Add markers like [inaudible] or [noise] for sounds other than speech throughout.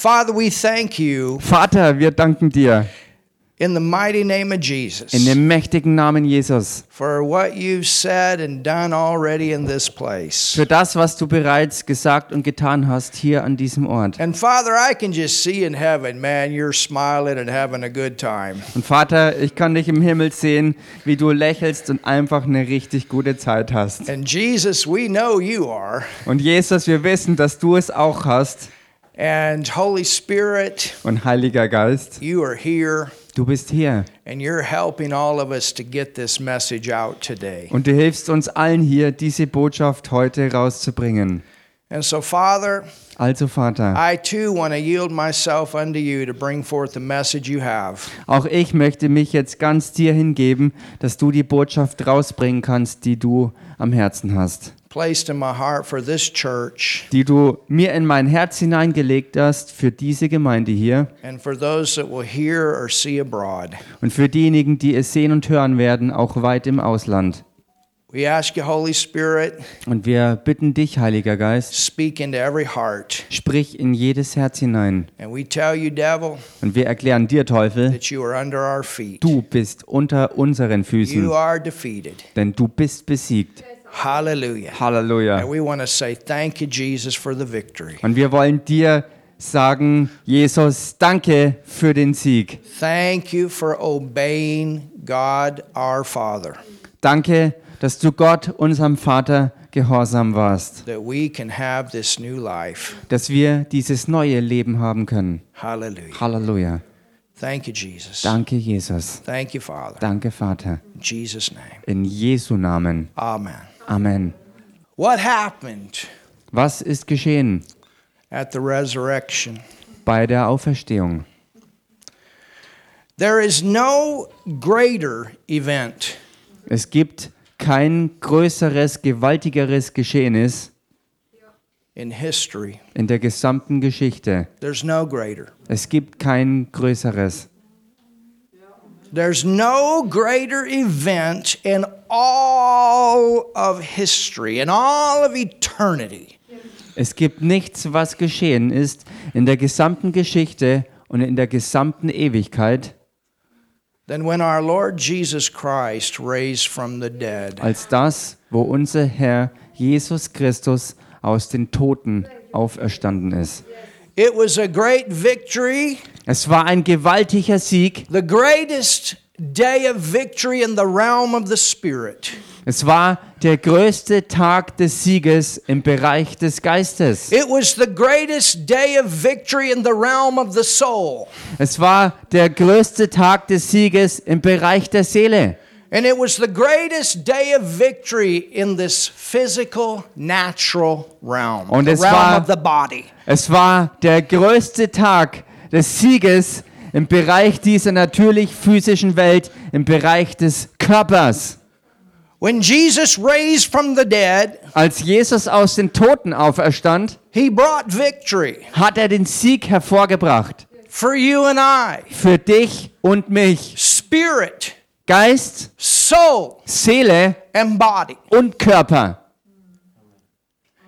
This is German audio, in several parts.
Father, we thank you Vater, wir danken dir in the mighty name of Jesus in dem mächtigen Namen Jesus for what you've said and done already in this place. für das, was du bereits gesagt und getan hast hier an diesem Ort. And Father, I can just see in heaven, man, you're smiling and having a good time. Und Vater, ich kann dich im Himmel sehen, wie du lächelst und einfach eine richtig gute Zeit hast. And Jesus, we know you are. Und Jesus, wir wissen, dass du es auch hast. And Holy Spirit, Und Heiliger Geist, you are here du bist hier. and you're helping all of us to get this message out today. Und du hilfst uns allen hier, diese Botschaft heute rauszubringen. And so, Father, Also Vater, I too want to yield myself unto you to bring forth the message you have. auch ich möchte mich jetzt ganz dir hingeben, dass du die Botschaft rausbringen kannst, die du am Herzen hast. Placed in my heart for this church Die du mir in mein Herz hineingelegt hast für diese Gemeinde hier and for those that will hear or see abroad. und für diejenigen, die es sehen und hören werden, auch weit im Ausland. We ask you, Holy Spirit, Und wir bitten dich, Heiliger Geist, speak into every heart. sprich in jedes Herz hinein. And we tell you, devil, Und wir erklären dir, Teufel, that you are under our feet. du bist unter unseren Füßen, You are defeated. denn du bist besiegt. Hallelujah. Halleluja. And we want to say thank you, Jesus, for the victory. Und wir wollen dir sagen, Jesus, danke für den Sieg. Thank you for obeying God our Father, Danke, dass du Gott, unserem Vater, gehorsam warst, that we can have this new life. dass wir dieses neue Leben haben können. Hallelujah. Halleluja. Thank you, Jesus. Danke, Jesus. Thank you, Father. Danke, Vater. In Jesus' name. In Jesu Namen. Amen. Amen. What happened Was ist geschehen at the resurrection? bei der Auferstehung? There is no greater event Es gibt kein größeres, gewaltigeres Geschehnis in history. in der gesamten Geschichte. There's no greater. Es gibt kein größeres. There's no greater event in all of history, in all of eternity, Es gibt nichts, was geschehen ist in der gesamten Geschichte und in der gesamten Ewigkeit, than when our Lord Jesus Christ raised from the dead. als das, wo unser Herr Jesus Christus aus den Toten auferstanden ist. It was a great victory, Es war ein gewaltiger Sieg. the greatest day of victory in the realm of the Spirit. Es war der größte Tag des Sieges im Bereich des Geistes. It was the greatest day of victory in the realm of the soul. Es war der größte Tag des Sieges im Bereich der Seele. And it was the greatest day of victory in this physical, natural realm, Und the es realm war- of the body. Es war der größte Tag des Sieges im Bereich dieser natürlich physischen Welt, im Bereich des Körpers. When Jesus raised from the dead, Als Jesus aus den Toten auferstand, he brought victory hat er den Sieg hervorgebracht. for you and I. Für dich und mich. Spirit, Geist, soul, Seele and body. und Körper.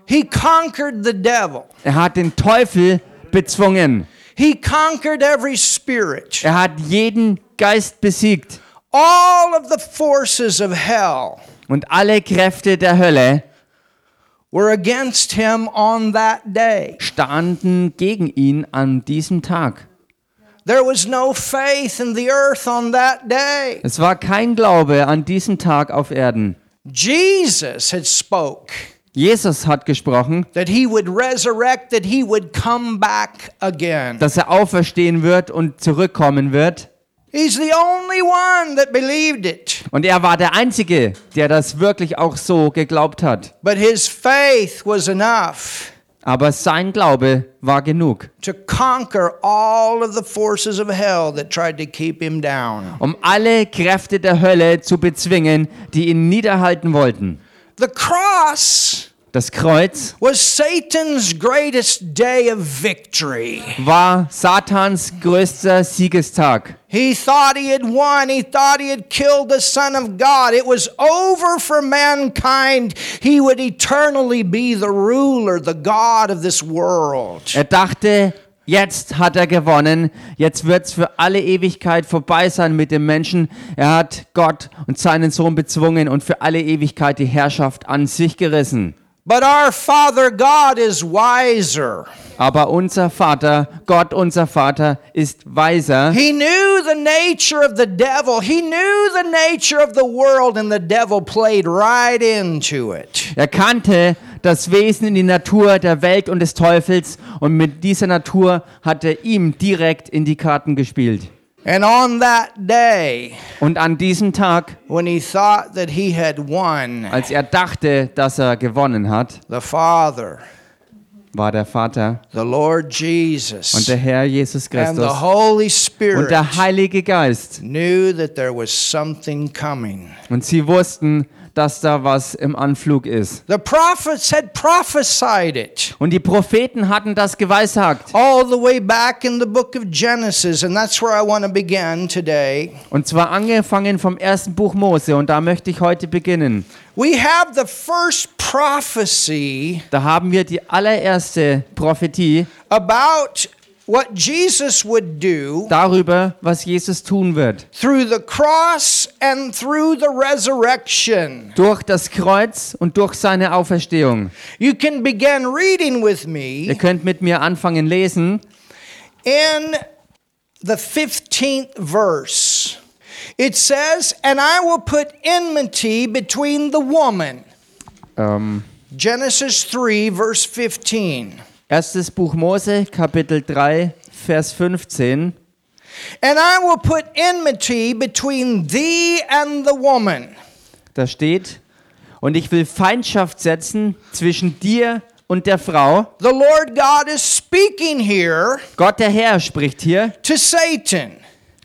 He conquered the devil. Er hat den Teufel bezwungen. He conquered every spirit. Er hat jeden Geist besiegt. All of the forces of hell Und alle Kräfte der Hölle were against him on that day. standen gegen ihn an diesem Tag. There was no faith in the earth on that day. Es war kein Glaube an diesem Tag auf Erden. Jesus had spoke Jesus hat gesprochen, that he would resurrect, that he would come back again. dass er auferstehen wird und zurückkommen wird. He's the only one that believed it. Und er war der Einzige, der das wirklich auch so geglaubt hat. But his faith was enough Aber sein Glaube war genug, to conquer all of the forces of hell that tried to keep him down. um alle Kräfte der Hölle zu bezwingen, die ihn niederhalten wollten. The cross Das Kreuz was Satan's greatest day of victory. war Satans größter Siegestag. He thought he had won. He thought he had killed the Son of God. It was over for mankind. He would eternally be the ruler, the God of this world. Er dachte, Jetzt hat er gewonnen. Jetzt wird es für alle Ewigkeit vorbei sein mit dem Menschen. Er hat Gott und seinen Sohn bezwungen und für alle Ewigkeit die Herrschaft an sich gerissen. But our Father God is wiser. Aber unser Vater, Gott unser Vater, ist weiser. He knew the nature of the devil. He knew the nature of the world, and the devil played right into it. Er kannte das Wesen in die Natur der Welt und des Teufels und mit dieser Natur hat er ihm direkt in die Karten gespielt. And on that day, Und an diesem Tag, when he thought that he had won, als er dachte, dass er gewonnen hat, the Father, war der Vater the Lord und Jesus, der Herr Jesus and the Christus Holy und Spirit der Heilige Geist. knew that there was something coming. Und sie wussten, dass da was im Anflug ist. The prophets had prophesied it. Und die Propheten hatten das geweissagt. all the way back in the book of Genesis, and that's where I want to begin today. Und zwar angefangen vom ersten Buch Mose. Und da möchte ich heute beginnen. We have the first prophecy Da haben wir die allererste Prophetie about what Jesus would do darüber, was Jesus tun wird. through the cross and through the resurrection. Durch das Kreuz und durch seine Auferstehung. You can begin reading with Ihr me könnt mit mir anfangen lesen. in the 15th verse. It says, And I will put enmity between the woman. Ähm, Genesis 3, verse 15. erstes Buch Mose, Kapitel 3, Vers 15. And I will put enmity between thee and the woman, Da steht, und ich will Feindschaft setzen zwischen dir und der Frau. The Lord God is speaking here Gott der Herr spricht hier, to Satan,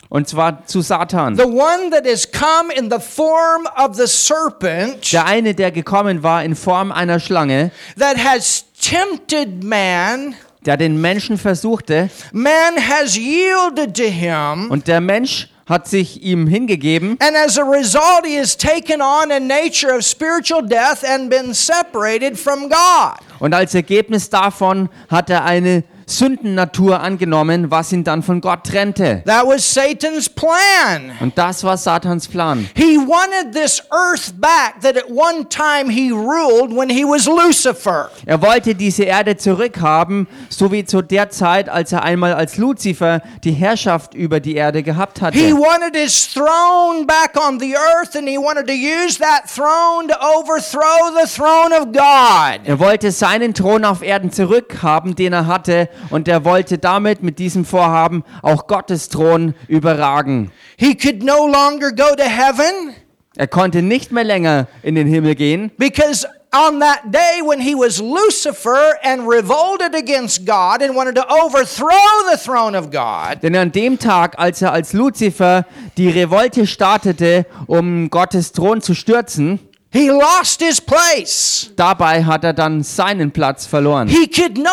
und zwar zu Satan. the one that has come in the form of the serpent Der eine, der gekommen war in Form einer Schlange, that has tempted man. der den Menschen versuchte, Man has yielded to him, und der Mensch hat sich ihm hingegeben, and as a result, he has taken on a nature of spiritual death and been separated from God. und als Ergebnis davon hat er eine Sündennatur angenommen, was ihn dann von Gott trennte. That was Satan's plan. Und das war Satans Plan. He wanted this earth back that at one time he ruled when he was Lucifer. Er wollte diese Erde zurückhaben, so wie zu der Zeit, als er einmal als Luzifer die Herrschaft über die Erde gehabt He hatte. wanted his throne back on the earth and he wanted to use that throne to overthrow the throne of God. Er wollte seinen Thron auf Erden zurückhaben, den er hatte, und er wollte damit mit diesem Vorhaben auch Gottes Thron überragen. He could no longer go to heaven Er konnte nicht mehr länger in den Himmel gehen, because on that day when he was Lucifer and revolted against God and wanted to overthrow the throne of God, denn an dem Tag, als er als Luzifer die Revolte startete, um Gottes Thron zu stürzen, he lost his place. dabei hat er dann seinen Platz verloren. He could no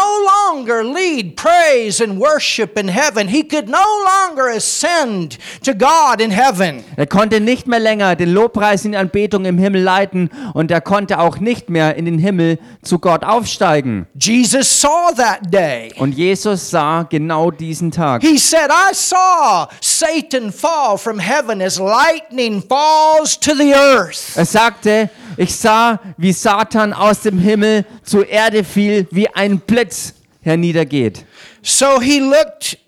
longer lead praise and worship in heaven. He could no longer ascend to God in heaven. Er konnte nicht mehr länger den Lobpreis in Anbetung im Himmel leiten und er konnte auch nicht mehr in den Himmel zu Gott aufsteigen. Jesus saw that day. Und Jesus sah genau diesen Tag. He said, I saw Satan fall from heaven as lightning falls to the earth. Er sagte, ich sah, wie Satan aus dem Himmel zur Erde fiel, wie ein Blitz herniedergeht. So he looked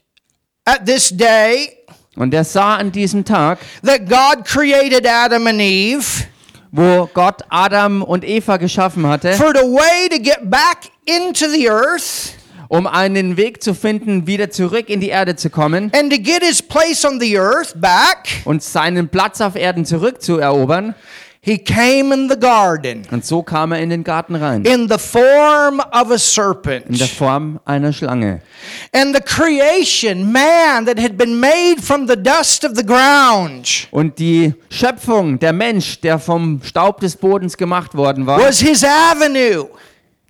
at this day Und er sah an diesem Tag, that God created Adam and Eve wo Gott Adam und Eva geschaffen hatte, for the way to get back into the earth um einen Weg zu finden, wieder zurück in die Erde zu kommen and to get his place on the earth back. und seinen Platz auf Erden zurückzuerobern. He came in the garden. Und so kam er in den Garten rein, in the form of a in der serpent. Form einer Schlange. And the creation, man that had been made from the dust of the ground, Und die Schöpfung, der Mensch, der vom Staub des Bodens gemacht worden war, was his avenue.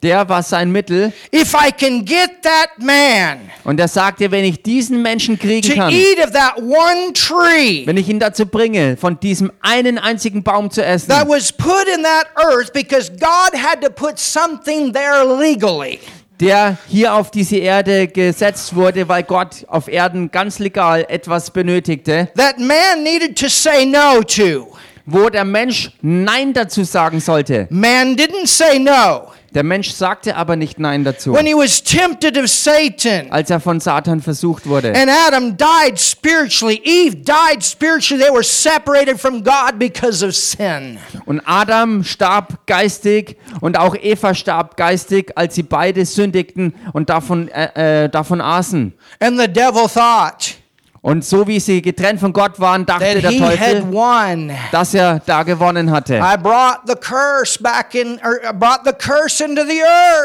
Der war sein Mittel. If I can get that man Und er sagte, wenn ich diesen Menschen kriegen to kann, eat of that one tree wenn ich ihn dazu bringe, von diesem einen einzigen Baum zu essen, that was put in that earth because God had to put something there legally. der hier auf diese Erde gesetzt wurde, weil Gott auf Erden ganz legal etwas benötigte, that man needed to say no to. Wo der Mensch Nein dazu sagen sollte. Man didn't say no. Der Mensch sagte aber nicht Nein dazu, When he was tempted of Satan, als er von Satan versucht wurde. and Adam died spiritually, Eve died spiritually, they were separated from God because of sin. Und Adam starb geistig und auch Eva starb geistig, als sie beide sündigten und davon, äh, äh, davon aßen. And the devil thought Und so wie sie getrennt von Gott waren, dachte der Teufel, dass er da gewonnen hatte. In.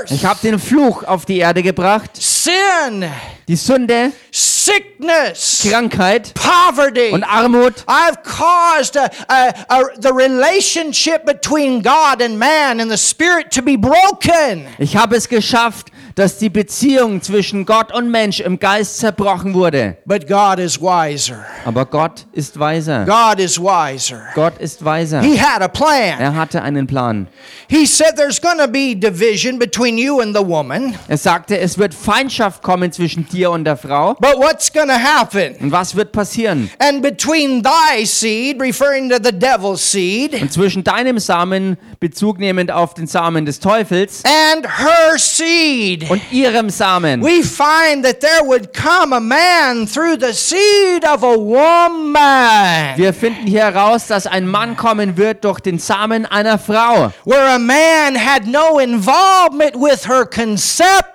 Ich habe den Fluch auf die Erde gebracht, Sin, die Sünde, sickness, Krankheit poverty. und Armut. I've caused a, a, a, the relationship between God and man and the spirit to be broken. Ich habe es geschafft, dass die Beziehung zwischen Gott und Mensch im Geist zerbrochen wurde. But God is wiser. Aber Gott ist weiser. God is wiser. Gott ist weiser. He had a plan. Er hatte einen Plan. He said there's going to be division between you and the woman. Er sagte, es wird Feindschaft kommen zwischen dir und der Frau. But what's going to happen? Und was wird passieren? And between thy seed, referring to the devil's seed, Und zwischen deinem Samen, Bezug nehmend auf den Samen des Teufels, and her seed, und ihrem Samen, we find that there would come a man through the seed of a woman. wir finden hier heraus, dass ein Mann kommen wird durch den Samen einer Frau, where a man had no involvement with her conception.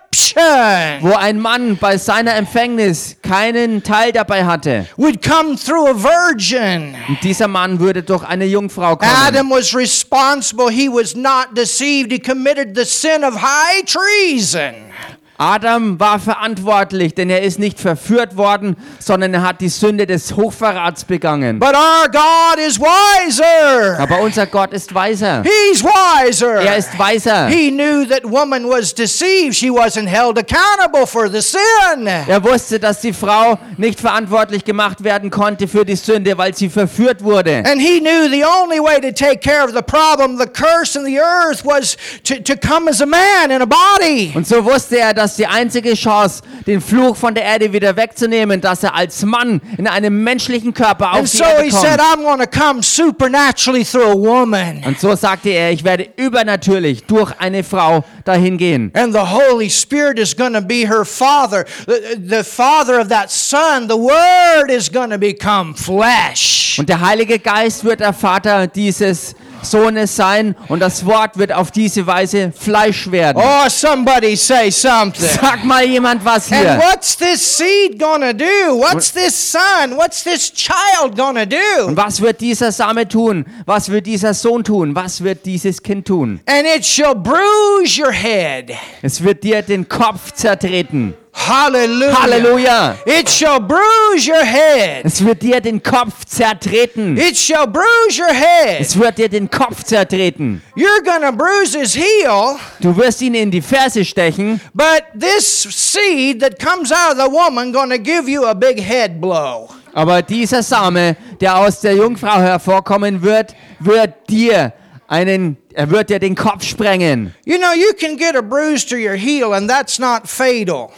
Wo ein Mann bei seiner Empfängnis keinen Teil dabei hatte. Would come through a virgin. Und dieser Mann würde durch eine Jungfrau kommen. Adam was responsible. He was not deceived. He committed the sin of high treason. Adam war verantwortlich, denn er ist nicht verführt worden, sondern er hat die Sünde des Hochverrats begangen. But our God is wiser. Aber unser Gott ist weiser. He's wiser. Er ist weiser. He knew that woman was deceived. She wasn't held accountable for the sin. Er wusste, dass die Frau nicht verantwortlich gemacht werden konnte für die Sünde, weil sie verführt wurde. And he knew the only way to take care of the problem, the curse in the earth, was to, to come as a man in a body. Und so wusste er, dass die einzige Chance, den Fluch von der Erde wieder wegzunehmen, dass er als Mann in einem menschlichen Körper auf And die so Erde said, kommt. I'm to come supernaturally through a woman. Und so sagte er, ich werde übernatürlich durch eine Frau dahin gehen. And the Holy Spirit is going to be her father. The, the father of that son, the Word is going to become flesh. Und der Heilige Geist wird der Vater dieses Sohnes sein und das Wort wird auf diese Weise Fleisch werden. Oh, somebody say something. Sag mal jemand was And hier. what's this seed to do? What's this son? What's this child going to Und do? was wird dieser Same tun? Was wird dieser Sohn tun? Was wird dieses Kind tun? And it shall bruise your head. Es wird dir den Kopf zertreten. Hallelujah. Halleluja! It shall bruise your head. Es wird dir den Kopf zertreten. It shall bruise your head. Es wird dir den Kopf zertreten. You're to bruise his heel, Du wirst ihn in die Ferse stechen, but this seed that comes out of the woman to give you a big head blow. aber dieser Same, der aus der Jungfrau hervorkommen wird, wird dir einen, er wird dir den Kopf sprengen. You know, you can get a bruise to your heel and that's not fatal.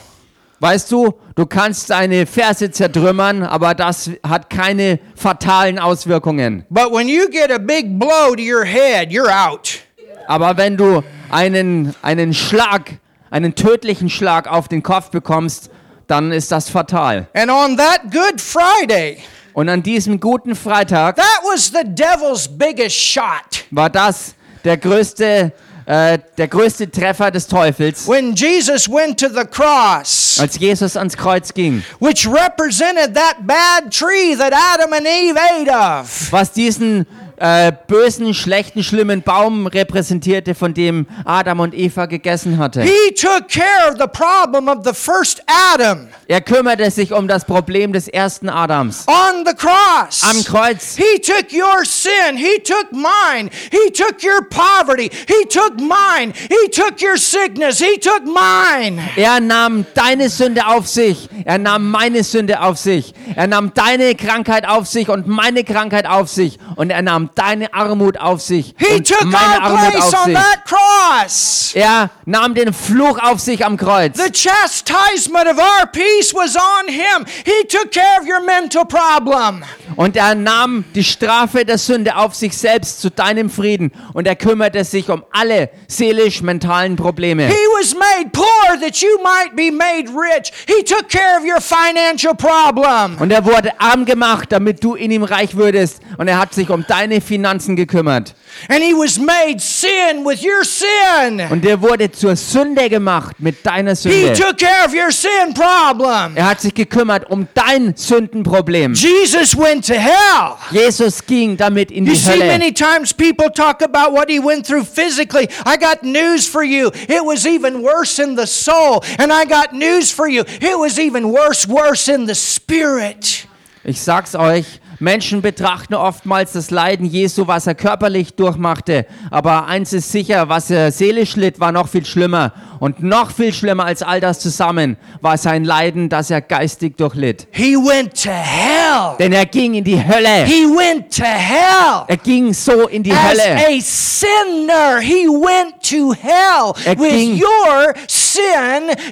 Weißt du, du kannst eine Ferse zertrümmern, aber das hat keine fatalen Auswirkungen. But when you get a big blow to your head, you're out. Aber wenn du einen, einen Schlag, einen tödlichen Schlag auf den Kopf bekommst, dann ist das fatal. And on that Good Friday, Und an diesem guten Freitag that was the devil's biggest shot. war das der größte, äh, der größte Treffer des Teufels, When Jesus went to the cross, als Jesus ans Kreuz ging. which represented that bad tree that Adam and Eve ate of. Was diesen äh, bösen, schlechten, schlimmen Baum repräsentierte, von dem Adam und Eva gegessen hatte. He took care of the problem of the first Adam Er kümmerte sich um das Problem des ersten Adams. on the cross. Am Kreuz. He took your sin. He took mine. He took your poverty. He took mine. He took your sickness. He took mine. Er nahm deine Sünde auf sich. Er nahm meine Sünde auf sich. Er nahm deine Krankheit auf sich und meine Krankheit auf sich. Und er nahm nahm deine Armut auf sich He und took meine our Armut place auf on sich. that cross. Er nahm den Fluch auf sich am Kreuz. The chastisement of our peace was on him. He took care of your mental problem. Und er nahm die Strafe der Sünde auf sich selbst zu deinem Frieden. Und er kümmerte sich um alle seelisch-mentalen Probleme. He was made poor that you might be made rich. He took care of your financial problem. Und er wurde arm gemacht, damit du in ihm reich würdest. Und er hat sich um deine Finanzen gekümmert. And he was made sin with your sin. Und er wurde zur Sünde gemacht mit deiner He Sünde. took care of your sin problem. Er hat sich gekümmert um dein Sündenproblem. Jesus went to hell. Jesus ging damit in You die see, Hölle. many times people talk about what he went through physically. I got news for you. It was even worse in the soul. And I got news for you. It was even worse, worse in the spirit. Ich sag's euch, Menschen betrachten oftmals das Leiden Jesu, was er körperlich durchmachte. Aber eins ist sicher, was er seelisch litt, war noch viel schlimmer. Und noch viel schlimmer als all das zusammen war sein Leiden, das er geistig durchlitt. He went to hell. Denn er ging in die Hölle. He went to hell. Er ging so in die As Hölle. a sinner, he went to hell Er with ging- your sin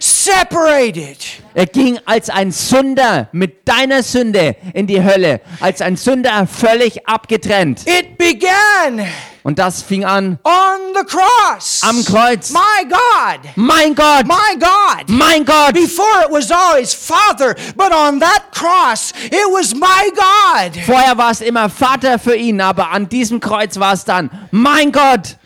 separated. Er ging als ein Sünder mit deiner Sünde in die Hölle. Als ein Sünder völlig abgetrennt. It began Und das fing an on the cross. am Kreuz. My God. Mein Gott! My God. Mein Gott! Before it was always Father, but on that cross, it was my God. Vorher war es immer Vater für ihn, aber an diesem Kreuz war es dann, mein Gott!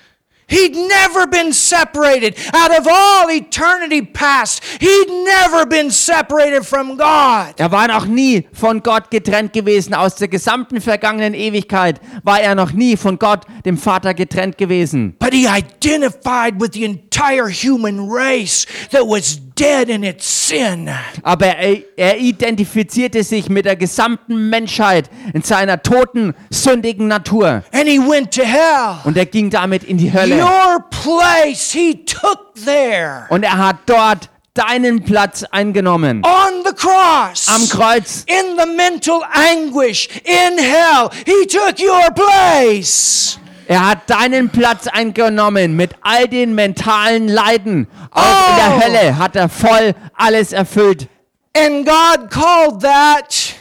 He'd never been separated out of all eternity past. He'd never been separated from God. Er war noch nie von Gott getrennt gewesen. Aus der gesamten vergangenen Ewigkeit war er noch nie von Gott, dem Vater, getrennt gewesen. But he identified with the entire human race that was dead in its sin. Aber er, er identifizierte sich mit der gesamten Menschheit in seiner toten, sündigen Natur. And he went to hell. Und er ging damit in die Hölle. Your place he took there. Und er hat dort deinen Platz eingenommen. On the cross. Am Kreuz. in the mental anguish in hell. He took your place. Er hat deinen Platz eingenommen mit all den mentalen Leiden. Auch in Oh. der Hölle hat er voll alles erfüllt. And God called that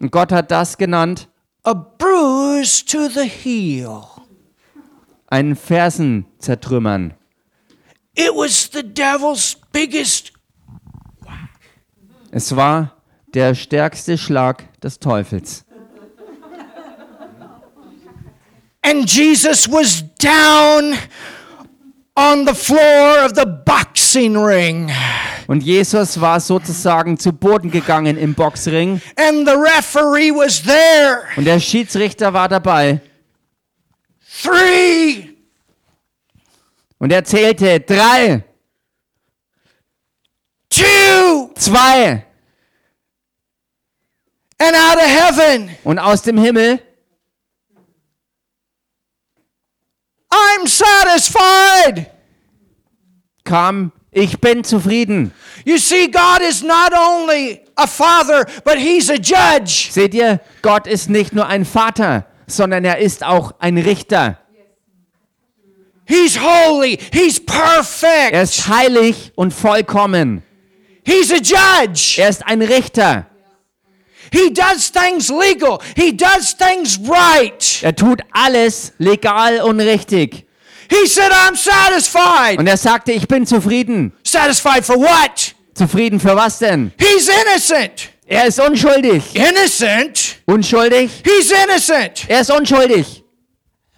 Und Gott hat das genannt, a bruise to the heel. Einen Fersen zertrümmern. It was the devil's biggest. Es war der stärkste Schlag des Teufels. And Jesus was down on the floor of the boxing ring. Und Jesus war sozusagen zu Boden gegangen im Boxring. And the referee was there. Und der Schiedsrichter war dabei. Three, Und er zählte drei, two, zwei. and out of heaven. Und aus dem Himmel I'm satisfied. kam, ich bin zufrieden. You see, God is not only a father, but He's a judge. Seht ihr, Gott ist nicht nur ein Vater, sondern er ist auch ein Richter. He's holy. He's Er perfect. ist heilig und vollkommen. He's a judge. Er ist ein Richter. He does things legal. He does things right. Er tut alles legal und richtig. He said, I'm satisfied. Und er sagte, ich bin zufrieden. Satisfied for what? Zufrieden für was denn? He's innocent. Er ist unschuldig. Innocent? Unschuldig? He's innocent. Er ist unschuldig.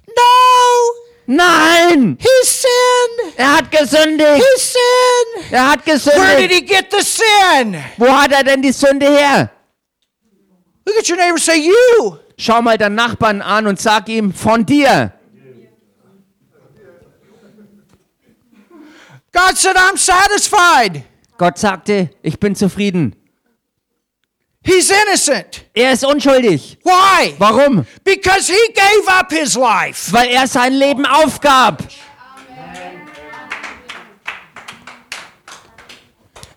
No. Nein! He sinned. Er hat gesündigt. He sinned. Er hat Where did gesündigt. he get the sin? Wo hat er denn die Sünde her? Look at your neighbor and say, You. Schau mal deinen Nachbarn an und sag ihm von dir. God said, I'm satisfied. Gott sagte, ich bin zufrieden. He's innocent. Er ist unschuldig. Why? Warum? Because he gave up his life. Weil er sein Leben aufgab.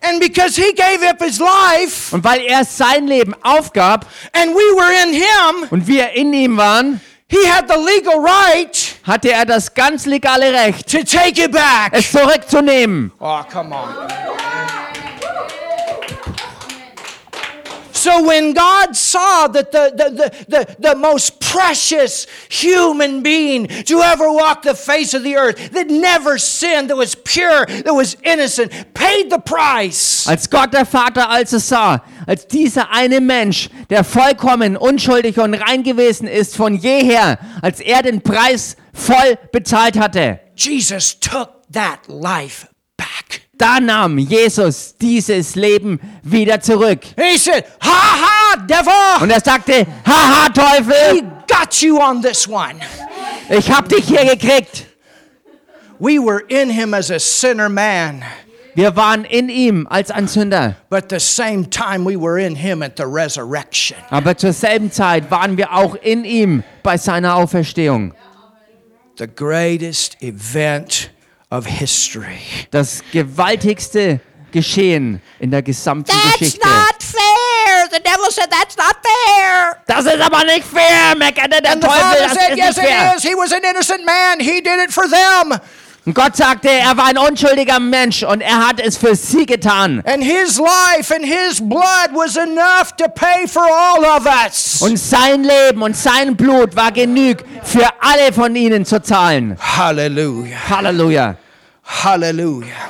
And because he gave up his life Und weil er sein Leben aufgab and we were in him, und wir in ihm waren, he had the legal right hatte er das ganz legale Recht, to take it back. es zurückzunehmen. Oh, come on. So when God saw that the, the, the, the, the most precious human being to ever walk the face of the earth, that never sinned, that was pure, that was innocent, paid the price. Als Gott der Vater als also sah, als dieser eine Mensch, der vollkommen unschuldig und rein gewesen ist von jeher, als er den Preis voll bezahlt hatte, Jesus took that life. Da nahm Jesus dieses Leben wieder zurück. He said, Ha ha, devil! Und er sagte, haha Teufel, got you on this one. ich hab dich hier gekriegt. We were in him as a sinner man. Wir waren in ihm als ein Sünder, we aber zur selben Zeit waren wir auch in ihm bei seiner Auferstehung. The greatest event of history. Das gewaltigste Geschehen in der gesamten Geschichte. fair. The devil said that's not fair. Das ist aber nicht fair, meckerte der And the Teufel, Father das said, ist Yes, nicht fair. it is. He was an innocent man. He did it for them. Und Gott sagte, er war ein unschuldiger Mensch und er hat es für sie getan. And his life and his blood was enough to pay for all of us. Und sein Leben und sein Blut war genug für alle von ihnen zu zahlen. Hallelujah. Halleluja, Hallelujah.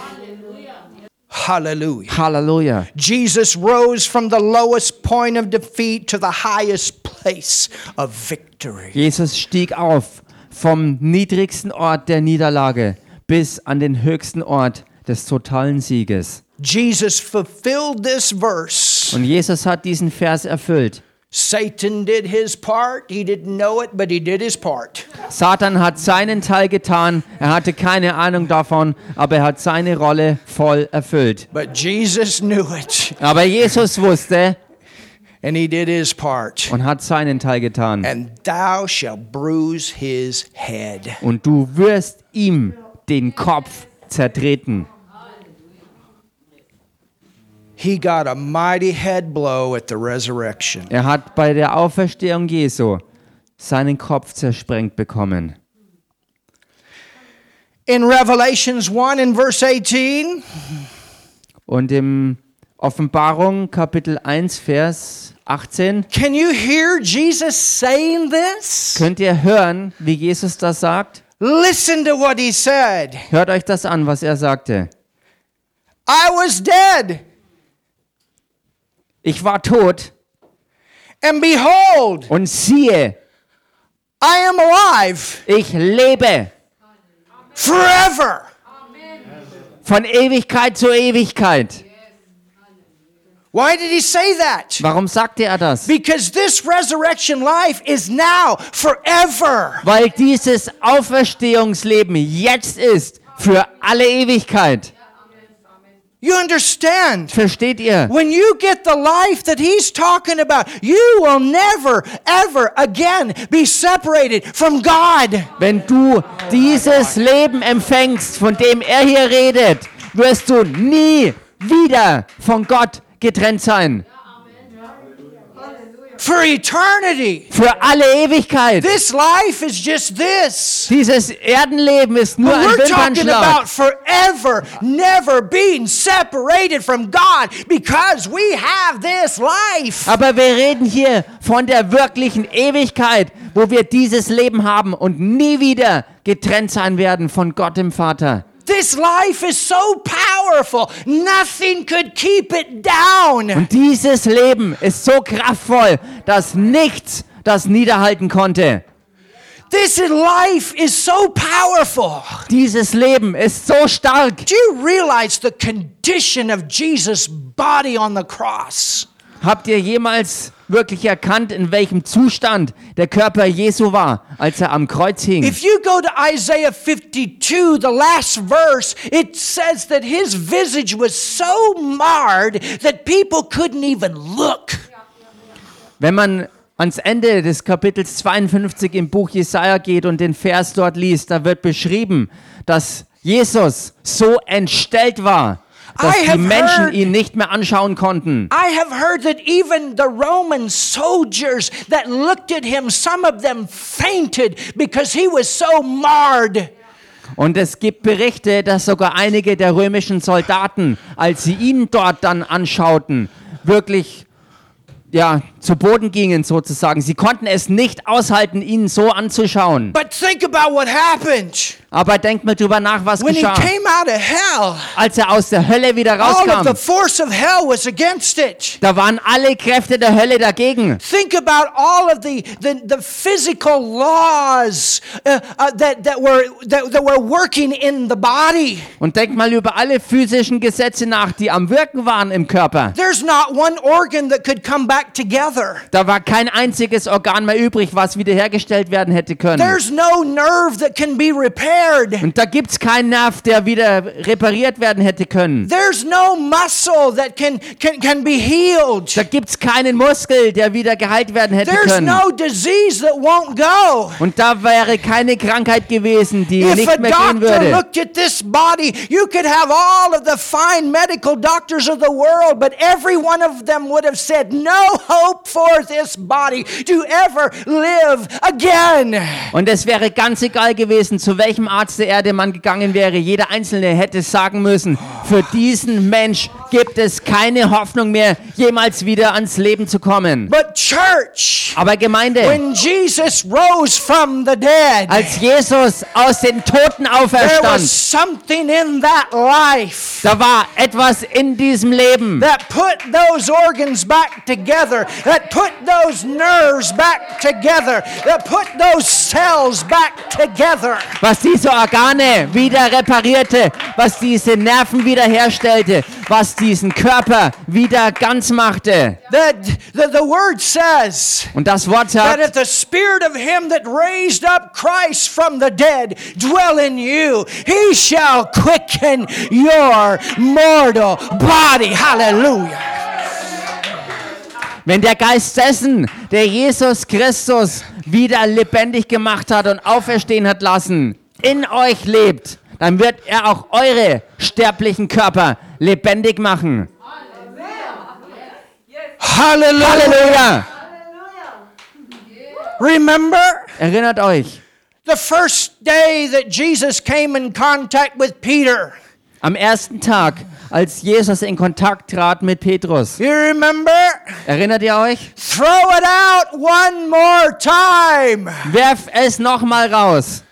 Hallelujah. Halleluja. Jesus rose from the lowest point of defeat to the highest place of victory. Jesus stieg auf vom niedrigsten Ort der Niederlage bis an den höchsten Ort des totalen Sieges. Jesus fulfilled this verse. Und Jesus hat diesen Vers erfüllt. Satan did his part. He didn't know it, but he did his part. Satan hat seinen Teil getan, er hatte keine Ahnung davon, aber er hat seine Rolle voll erfüllt. But Jesus knew it, Aber Jesus wusste and he did his part. und hat seinen Teil getan. And thou shalt bruise his head. Und du wirst ihm den Kopf zertreten. He got a mighty head blow at the resurrection. Er hat bei der Auferstehung Jesu seinen Kopf zersprengt bekommen. In Revelations 1 and verse 18, Und im Offenbarung Kapitel 1 Vers 18 can you hear Jesus saying this? könnt ihr hören, wie Jesus das sagt? Listen to what he said. Hört euch das an, was er sagte. I was dead, Ich war tot and behold, und siehe, I am alive ich lebe forever. von Ewigkeit zu Ewigkeit. Why did he say that? Warum sagte er das? Because this resurrection life is now forever. Weil dieses Auferstehungsleben jetzt ist für alle Ewigkeit. You understand? Versteht ihr? When you get the life that he's talking about, you will never, ever again be separated from God. Wenn du dieses Leben empfängst, von dem er hier redet, wirst du nie wieder von Gott getrennt sein. For eternity. Für alle Ewigkeit. This life is just this. Dieses Erdenleben ist nur But ein we're talking about forever, never being separated from God because we have this life. Aber wir reden hier von der wirklichen Ewigkeit, wo wir dieses Leben haben und nie wieder getrennt sein werden von Gott dem Vater. This life is so powerful, nothing could keep it down. Und dieses Leben ist so kraftvoll, dass nichts das niederhalten konnte. This life is so powerful. Dieses Leben ist so stark. Do you realize the condition of Jesus' body on the cross? Habt ihr jemals wirklich erkannt, in welchem Zustand der Körper Jesu war, als er am Kreuz hing? If you go to Isaiah 52, the last verse, it says that his visage was so marred that people couldn't even look. Wenn man ans Ende des Kapitels 52 im Buch Jesaja geht und den Vers dort liest, da wird beschrieben, dass Jesus so entstellt war, dass I die have Menschen heard- ihn nicht mehr anschauen konnten. I have heard that even the Roman soldiers that looked at him, some of them fainted because he was so marred. Und es gibt Berichte, dass sogar einige der römischen Soldaten, als sie ihn dort dann anschauten, wirklich ja, zu Boden gingen sozusagen. Sie konnten es nicht aushalten, ihn so anzuschauen. But think about what happened. Aber denkt mal drüber nach, was When he geschah. came out of hell, Als er aus der Hölle wieder all of rauskam, the force of hell was against it. da waren alle Kräfte der Hölle dagegen. Think about all of the, the, the physical laws uh, uh, that, that, were, that, that were working in the body. Und denkt mal über alle physischen Gesetze nach, die am Wirken waren im Körper. There's not one organ that could come back together. Da war kein einziges Organ mehr übrig, was wiederhergestellt werden hätte können. There's no nerve that can be repaired. Und da gibt's keinen Nerv, der wieder repariert werden hätte können. There's no muscle that can, can, can be healed. Da gibt's keinen Muskel, der wieder geheilt werden hätte There's können. no disease that won't go. Und da wäre keine Krankheit gewesen, die If nicht mehr gehen doctor würde. looked at this body, you could have all of the fine medical doctors of the world, but every one of them would have said, No hope for this body to ever live again. Und es wäre ganz egal gewesen, zu welchem Arzt der Erde man gegangen wäre. Jeder Einzelne hätte sagen müssen, für diesen Mensch gibt es keine Hoffnung mehr, jemals wieder ans Leben zu kommen. But, church, Aber Gemeinde, when Jesus rose from the dead, als Jesus aus den Toten there was auferstand, something in that life. da war etwas in diesem Leben, that put those organs back together, that put those nerves back together, that put those cells back together. was diese Organe wieder reparierte, was diese Nerven wiederherstellte, was diesen Körper wieder ganz machte. That the, the word says Und das Wort that if sagt, the spirit of him that raised up Christ from the dead dwell in you, he shall quicken your mortal body. Hallelujah. wenn der Geist dessen, der Jesus Christus wieder lebendig gemacht hat und auferstehen hat lassen, in euch lebt, dann wird er auch eure sterblichen Körper lebendig machen. Hallelujah. Halleluja! Remember Erinnert euch, the first day that Jesus came in contact with Peter. am ersten Tag, als Jesus in Kontakt trat mit Petrus, You remember? erinnert ihr euch? Throw it out one more time. Werf es nochmal raus.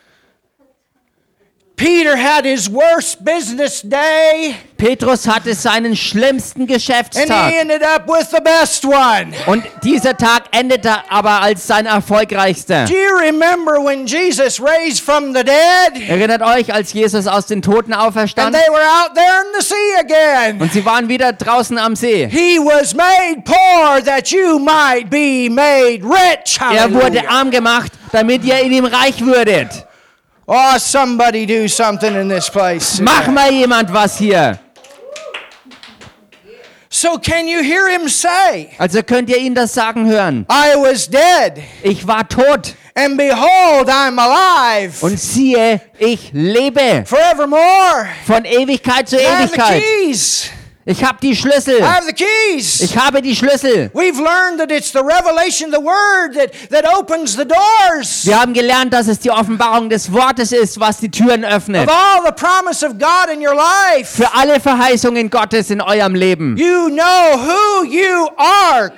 Peter had his worst business day, Petrus hatte seinen schlimmsten and he Geschäftstag. ended up with the best one. Und dieser Tag endete aber als sein erfolgreichster. Do you remember when Jesus raised from the dead? Erinnert euch, als Jesus aus den Toten And auferstand they were out there in the sea again. und sie waren wieder draußen am See. He was made poor that you might be made rich. Er wurde Hallelujah. arm gemacht, damit ihr in ihm reich würdet. Oh, somebody do something in this place. Mach mal jemand was hier. So, can you hear him say, Also könnt ihr ihn das sagen hören. I was dead, Ich war tot and behold, I'm alive und siehe, ich lebe forevermore. von Ewigkeit zu Ewigkeit. Ich habe die Schlüssel. I have the keys. Ich habe die Schlüssel. We've learned that it's the revelation, the word that, that opens the doors Wir haben gelernt, dass es die Offenbarung des Wortes ist, was die Türen öffnet. of all the promise of God in your life. Für alle Verheißungen Gottes in eurem Leben. You know who you are.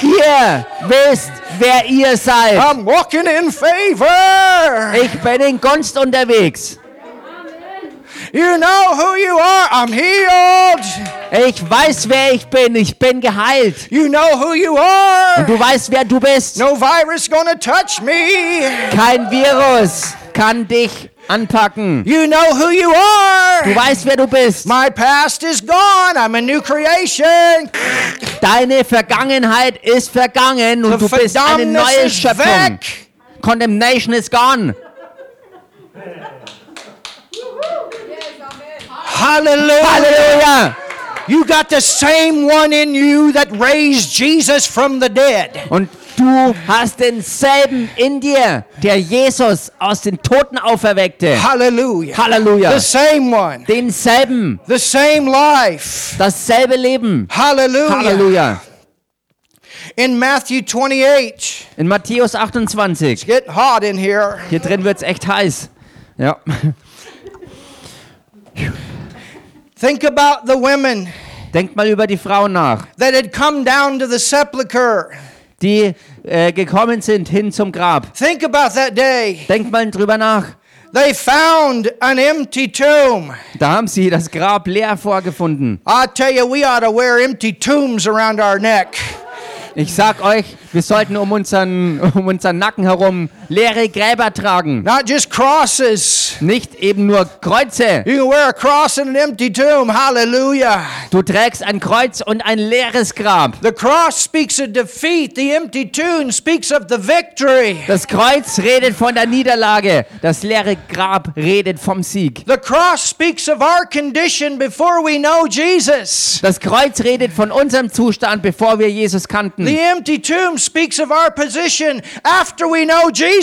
Ihr wisst, wer ihr seid. I'm walking in favor. Ich bin in Gunst unterwegs. You know who you are. I'm healed. Ich weiß, wer ich bin. Ich bin geheilt. You know who you are. Du weißt, wer du bist. No virus gonna touch me. Kein Virus kann dich anpacken. You know who you Du are. weißt, wer du bist. My past is gone. I'm a new creation. Deine Vergangenheit ist vergangen und The du bist eine neue Schöpfung. weg. Condemnation is gone. Hallelujah. Halleluja. You got the same one in you that raised Jesus from the dead. Und Du hast denselben in dir, der Jesus aus den Toten auferweckte. Hallelujah. Halleluja. The same one. Denselben, The same life. dasselbe Leben. Hallelujah. Halleluja. In Matthew 28, In Matthäus 28. get hot in here. Hier drin wird es echt heiß. Ja. Think about the women Denkt mal über die Frauen nach, that had come down to the sepulchre. die äh, gekommen sind hin zum Grab. Think about that day. Denkt mal drüber nach. They found an empty tomb. Da haben sie das Grab leer vorgefunden. I tell you, we ought to wear empty tombs around our neck. Ich sag euch, wir sollten um unseren, [laughs] um unseren Nacken herum leere Gräber tragen. Not just crosses. Nicht eben nur Kreuze. You can wear a cross in an empty tomb. Hallelujah. Du trägst ein Kreuz und ein leeres Grab. The cross speaks of defeat. The empty tomb speaks of the victory. Das Kreuz redet von der Niederlage. Das leere Grab redet vom Sieg. The cross speaks of our condition before we know Jesus. Das Kreuz redet von unserem Zustand, bevor wir Jesus kannten. The empty tomb speaks of our position after we know Jesus.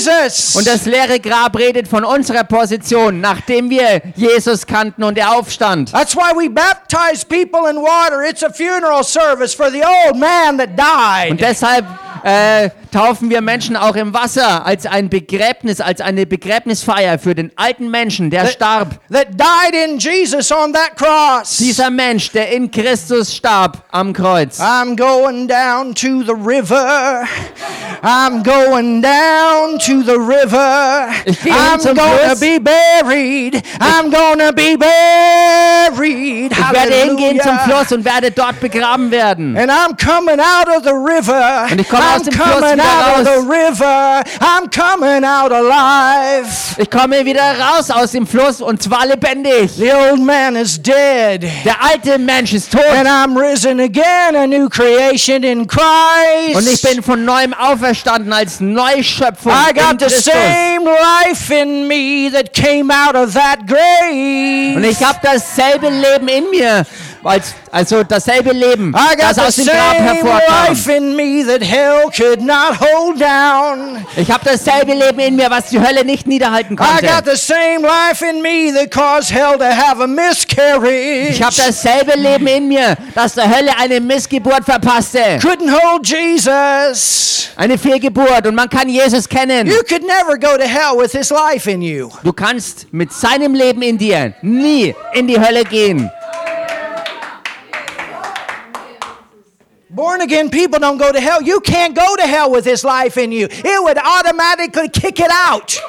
Und das leere Grab redet von unserer Position, nachdem wir Jesus kannten und er aufstand. That's why we baptize people in water. It's a funeral service for the old man that died. Und deshalb äh, taufen wir Menschen auch im Wasser als ein Begräbnis, als eine Begräbnisfeier für den alten Menschen, der starb. that died in Jesus on that cross. Dieser Mensch, der in Christus starb am Kreuz. I'm going down to the river. I'm going down to the river. I'm gonna Fluss. be buried. I'm gonna be buried. Ich werde hingehen zum. Fluss und werde dort begraben werden. And I'm coming out of the river. Und ich komme aus I'm dem Fluss coming wieder out of raus. the river. I'm coming out alive. Ich komme wieder raus aus dem Fluss und zwar lebendig. The old man is dead. Der alte Mensch ist tot And I'm risen again, a new creation in Christ. und ich bin von neuem auferstanden als Neuschöpfung I in got the Christus. same life in me that came out of that grave. Und ich habe dasselbe Leben in mir, als, also dasselbe Leben, I got das aus dem Grab hervorkam. Ich habe dasselbe Leben in mir, was die Hölle nicht niederhalten konnte. Ich habe dasselbe Leben in mir, das der Hölle eine Missgeburt verpasste. couldn't hold Jesus. Eine Fehlgeburt und man kann Jesus kennen. You could never go to hell with his life in you. Du kannst mit seinem Leben in dir nie in die Hölle gehen. Born again people don't go to hell. You can't go to hell with his life in you. It would automatically kick it out.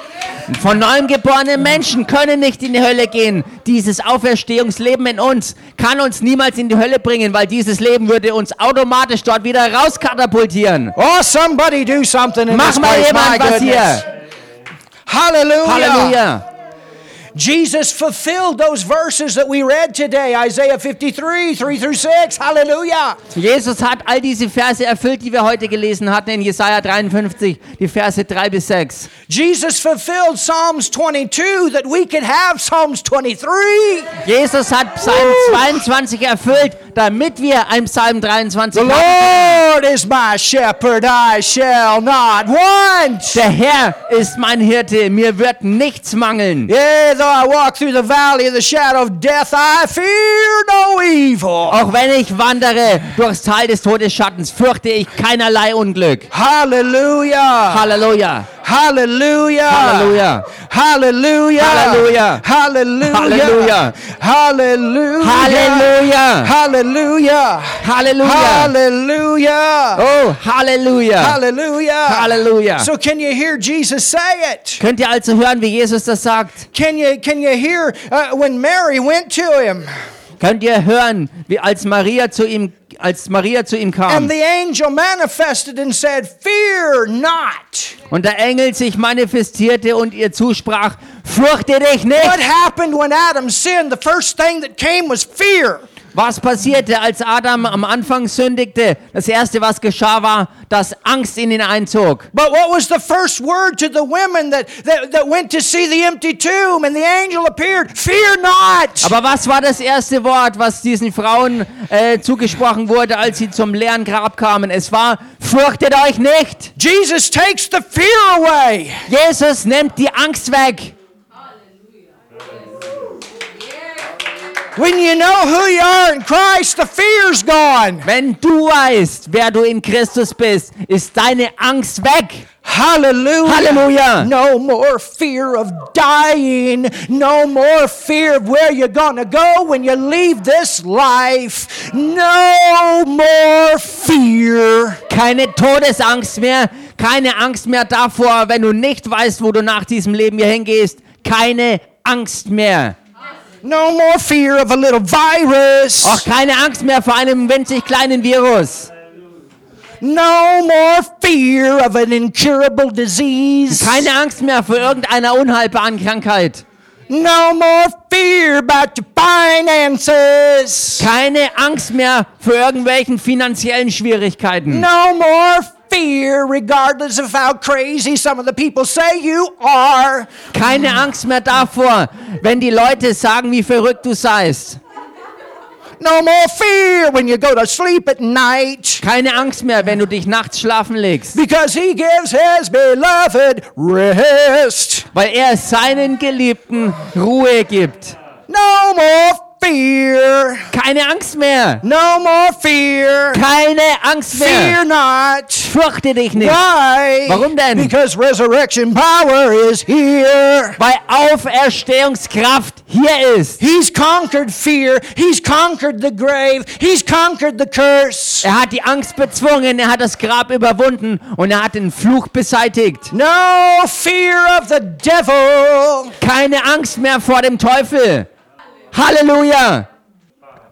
Von neuem geborene Menschen können nicht in die Hölle gehen. Dieses Auferstehungsleben in uns kann uns niemals in die Hölle bringen, weil dieses Leben würde uns automatisch dort wieder rauskatapultieren. Oh, somebody do something in Mach this mal place. My jemand was goodness. hier. Hallelujah. Halleluja. Jesus fulfilled those verses that we read today. Isaiah 53, 3 through 6. Hallelujah. Jesus hat all diese Verse erfüllt, die wir heute gelesen hatten in Jesaja 53, die Verse 3 bis 6. Jesus fulfilled Psalms 22 that we could have Psalms 23. Jesus hat Psalm 22 erfüllt, damit wir ein Psalm 23 The. Lord is my shepherd, I shall not want. Der Herr ist mein Hirte, mir wird nichts mangeln. Yea, though I walk through the valley of the shadow of death, I fear no evil. Auch wenn ich wandere durchs Tal des Todesschattens, fürchte ich keinerlei Unglück. Hallelujah. Halleluja. Hallelujah. Halleluja. Hallelujah. Halleluja. Hallelujah. Halleluja. Hallelujah. Halleluja. Hallelujah. Hallelujah. Oh, Halleluja. Hallelujah. Halleluja. So can you hear Jesus say it? Könnt ihr also hören, wie Jesus das sagt? Can you can you hear uh, when Mary went to him Könnt ihr hören, wie als Maria zu ihm als Maria zu ihm kam and the angel manifested and said, "Fear not." und der Engel sich manifestierte und ihr zusprach, fürchte dich nicht. What happened when Adam sinned? The first thing that came was fear. Was passierte, als Adam am Anfang sündigte? Das erste, was geschah, war, dass Angst in ihn einzog. But what was the first word to the women that, that, that went to see the empty tomb and the angel appeared? Fear not. Aber was war das erste Wort, was diesen Frauen äh, zugesprochen wurde, als sie zum leeren Grab kamen? Es war, Fürchtet euch nicht. Jesus takes the fear away. Jesus nimmt die Angst weg. When you know who you are in Christ, the fear's gone. Wenn du weißt, wer du in Christus bist, ist deine Angst weg. Hallelujah. Halleluja. No more fear of dying. No more fear of where you're going to go when you leave this life. No more fear. Keine Todesangst mehr, keine Angst mehr davor, wenn du nicht weißt, wo du nach diesem Leben hier hingehst. Keine Angst mehr. No more fear of a little virus. Auch keine Angst mehr vor einem winzig kleinen Virus. No more fear of an incurable disease. Keine Angst mehr vor irgendeiner unheilbaren Krankheit. No more fear about your finances. Keine Angst mehr vor irgendwelchen finanziellen Schwierigkeiten. No more fear, regardless of how crazy some of the people say you are. Keine Angst mehr davor, wenn die Leute sagen, wie verrückt du seist. No more fear when you go to sleep at night. Keine Angst mehr, wenn du dich nachts schlafen legst. Because he gives his beloved rest. Weil er seinen Geliebten Ruhe gibt. No more fear. Keine Angst mehr. No more fear. Keine Angst Fear mehr. not. Fürchte dich nicht. Why? Warum denn? Because resurrection power is here. Weil Auferstehungskraft hier ist. He's conquered fear. He's conquered the grave. He's conquered the curse. Er hat die Angst bezwungen, er hat das Grab überwunden und er hat den Fluch beseitigt. No fear of the devil. Keine Angst mehr vor dem Teufel. Halleluja!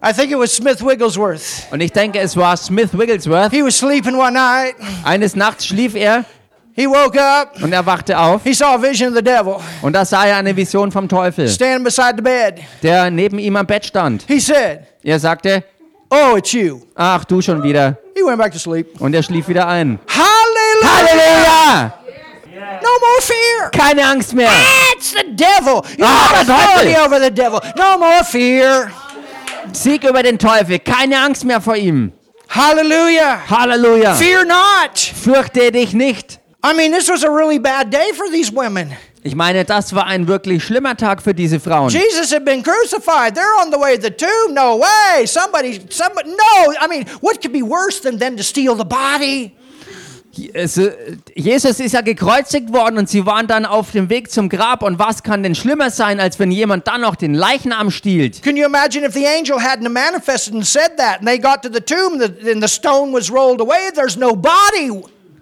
I think it was Smith Wigglesworth. Und ich denke, es war Smith Wigglesworth. He was sleeping one night. Eines Nachts schlief er He woke up. und er wachte auf He saw a vision of the devil und da sah er eine Vision vom Teufel, standing beside the bed. der neben ihm am Bett stand. He said, Er sagte, Oh, it's you. ach du schon wieder. He went back to sleep. Und er schlief wieder ein. Hallelujah. Halleluja! No more fear. Keine Angst mehr. That's the devil. You Ah, der Teufel. over the devil. No more fear. Sieg über den Teufel. Keine Angst mehr vor ihm. Hallelujah. Halleluja. Fear not. Fürchte dich nicht. I mean, this was a really bad day for these women. Ich meine, das war ein wirklich schlimmer Tag für diese Frauen. Jesus had been crucified. They're on the way to the tomb. No way. Somebody, somebody, no. I mean, what could be worse than then to steal the body? Es, Jesus ist ja gekreuzigt worden und sie waren dann auf dem Weg zum Grab. Und was kann denn schlimmer sein, als wenn jemand dann noch den Leichnam stiehlt? Can you imagine if the angel hadn't manifested and said that and they got to the tomb and the stone was rolled away? There's no body.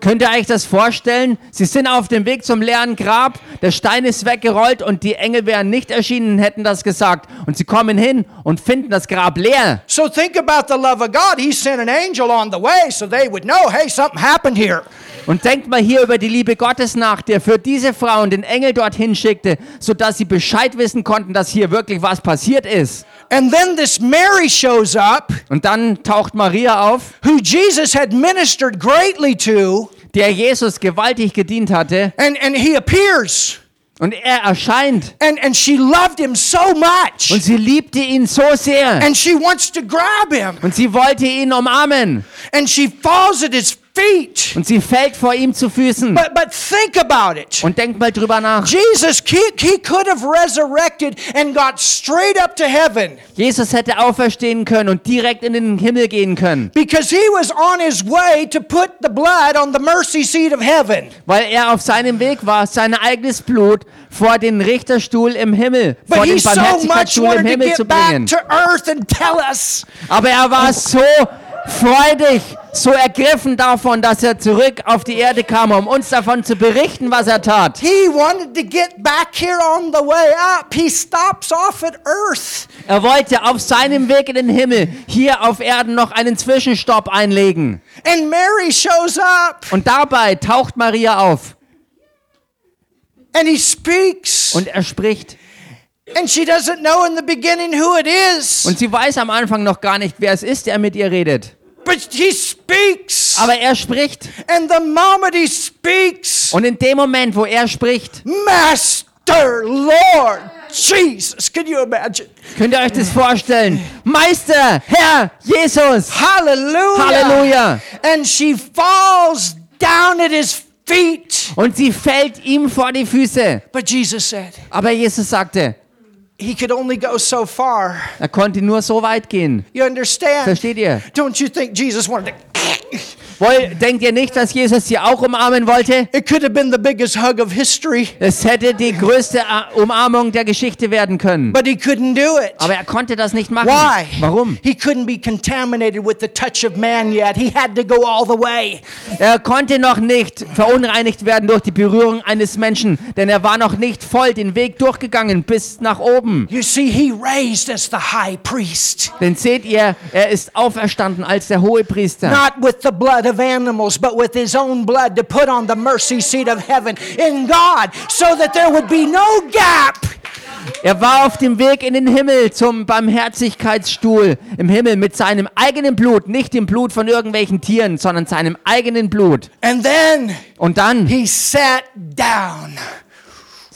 Könnt ihr euch das vorstellen? Sie sind auf dem Weg zum leeren Grab, der Stein ist weggerollt und die Engel wären nicht erschienen und hätten das gesagt. Und sie kommen hin und finden das Grab leer. So think about the love of God. He sent an angel on the way so they would know, hey, something happened here. Und denkt mal hier über die Liebe Gottes nach, der für diese Frauen den Engel dorthin schickte, sodass sie Bescheid wissen konnten, dass hier wirklich was passiert ist. And then this Mary shows up, Und dann taucht Maria auf, who Jesus had ministered greatly to, der Jesus gewaltig gedient hatte. and, and he appears. Und er erscheint. And, and she loved him so much. Und sie liebte ihn so sehr. And she wants to grab him. Und sie wollte ihn umarmen. And she falls at his feet. Und sie fällt vor ihm zu Füßen. But, but think about it. Und denkt mal drüber nach. Jesus, he, he could have resurrected and got straight up to heaven Jesus hätte auferstehen können und direkt in den Himmel gehen können. because he was on his way to put the blood on the mercy seat of heaven. Weil er auf seinem Weg war, sein eigenes Blut vor den Richterstuhl im Himmel, vor But den he so Barmherzigkeitsstuhl im Himmel zu bringen. Aber er war so freudig, so ergriffen davon, dass er zurück auf die Erde kam, um uns davon zu berichten, was er tat. He wanted to get back here on the way up. He stops off at earth. Er wollte auf seinem Weg in den Himmel hier auf Erden noch einen Zwischenstopp einlegen. And Mary shows up Und dabei taucht Maria auf and he speaks. und er spricht. And she doesn't know in the beginning who it is. Und sie weiß am Anfang noch gar nicht, wer es ist, der mit ihr redet. But he speaks. Aber er spricht. And the moment he speaks, Und in dem Moment, wo er spricht, Master, Lord, Jesus, can you imagine? Könnt ihr euch das vorstellen? Meister, Herr, Jesus. Hallelujah. Halleluja. And she falls down at his feet. Und sie fällt ihm vor die Füße. But Jesus said, Aber Jesus sagte, he could only go so far. er konnte nur so weit gehen. You understand? Versteht ihr? Don't you think Jesus wanted to? Woll, denkt ihr nicht, dass Jesus sie auch umarmen wollte? It could have been the biggest hug of history, Es hätte die größte äh, Umarmung der Geschichte werden können. but he couldn't do it. Aber er konnte das nicht machen. Why? Warum? He couldn't be contaminated with the touch of man yet. He had to go all the way. Er konnte noch nicht verunreinigt werden durch die Berührung eines Menschen, denn er war noch nicht voll den Weg durchgegangen bis nach oben. You see, he raised as the high priest, Denn seht ihr, er ist auferstanden als der Hohepriester. not with the blood of animals, but with his own blood to put on the mercy seat of heaven in God, so that there would be no gap. Er war auf dem Weg in den Himmel zum Barmherzigkeitsstuhl im Himmel mit seinem eigenen Blut, nicht dem Blut von irgendwelchen Tieren, sondern seinem eigenen Blut. And then Und dann he sat down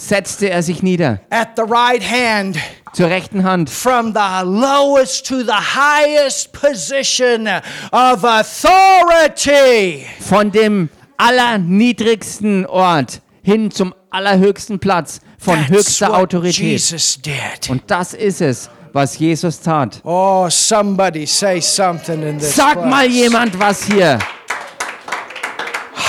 setzte er sich nieder at the right hand zur rechten Hand from the lowest to the highest position of authority. von dem allerniedrigsten Ort hin zum allerhöchsten Platz von That's höchster Autorität. Jesus did. Und das ist es, was Jesus tat. Oh, somebody say something in this Sag place. mal jemand was hier.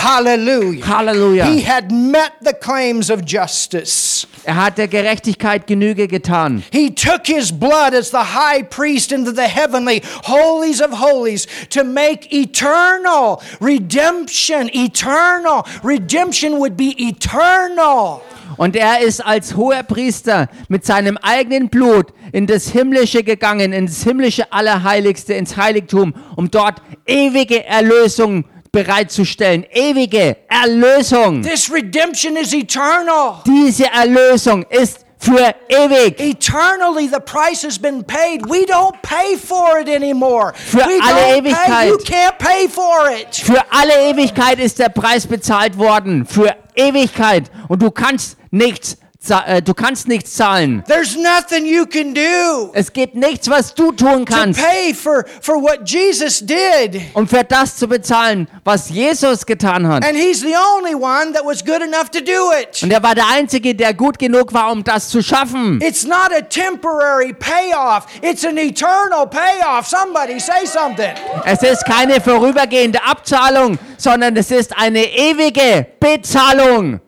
Hallelujah. Halleluja. He had met the claims of justice. Er hat der Gerechtigkeit Genüge getan. He took his blood as the high priest into the heavenly holies of holies to make eternal redemption. Eternal. Redemption would be eternal. Und er ist als hoher Priester mit seinem eigenen Blut in das Himmlische gegangen, ins himmlische Allerheiligste, ins Heiligtum, um dort ewige Erlösung bereitzustellen. Ewige Erlösung. This redemption is eternal. Diese Erlösung ist für ewig. Eternally, the price has been paid. We don't pay for it anymore. Für we alle don't pay. Ewigkeit. You can't pay for it. Für alle Ewigkeit ist der Preis bezahlt worden. Für Ewigkeit. Und du kannst nichts, du kannst nichts zahlen. There's nothing you can do Es gibt nichts, was du tun to kannst, pay for, for what Jesus did. um für das zu bezahlen, was Jesus getan hat. And he's the only one that was good enough to do it. Und er war der Einzige, der gut genug war, um das zu schaffen. It's not a temporary payoff, it's an eternal payoff. Somebody say something. Es ist keine vorübergehende Abzahlung, sondern es ist eine ewige Bezahlung.